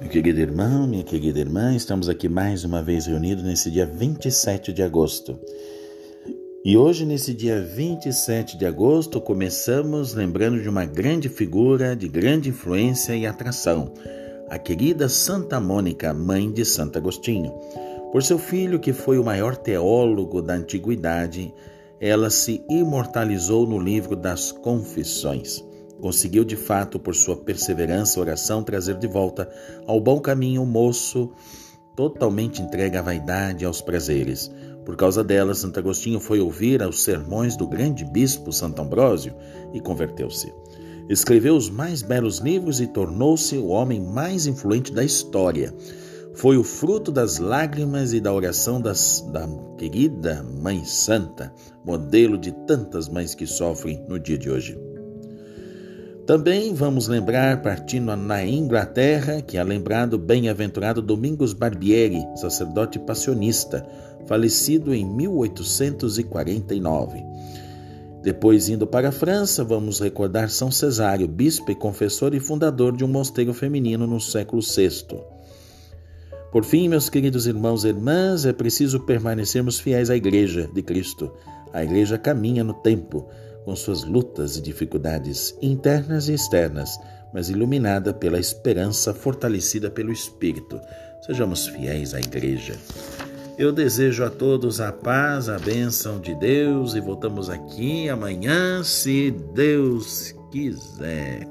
Meu querido irmão, minha querida irmã, estamos aqui mais uma vez reunidos nesse dia 27 de agosto. E hoje, nesse dia 27 de agosto, começamos lembrando de uma grande figura de grande influência e atração, a querida Santa Mônica, mãe de Santo Agostinho. Por seu filho, que foi o maior teólogo da antiguidade, ela se imortalizou no livro das Confissões. Conseguiu de fato, por sua perseverança e oração, trazer de volta ao bom caminho o moço totalmente entregue à vaidade e aos prazeres. Por causa dela, Santo Agostinho foi ouvir os sermões do grande bispo Santo Ambrósio e converteu-se. Escreveu os mais belos livros e tornou-se o homem mais influente da história. Foi o fruto das lágrimas e da oração das, da querida Mãe Santa, modelo de tantas mães que sofrem no dia de hoje. Também vamos lembrar, partindo na Inglaterra, que é lembrado o bem-aventurado Domingos Barbieri, sacerdote passionista, falecido em 1849. Depois, indo para a França, vamos recordar São Cesário, bispo e confessor e fundador de um mosteiro feminino no século VI. Por fim, meus queridos irmãos e irmãs, é preciso permanecermos fiéis à Igreja de Cristo. A Igreja caminha no tempo com suas lutas e dificuldades internas e externas, mas iluminada pela esperança fortalecida pelo Espírito. Sejamos fiéis à Igreja. Eu desejo a todos a paz, a bênção de Deus e voltamos aqui amanhã, se Deus quiser.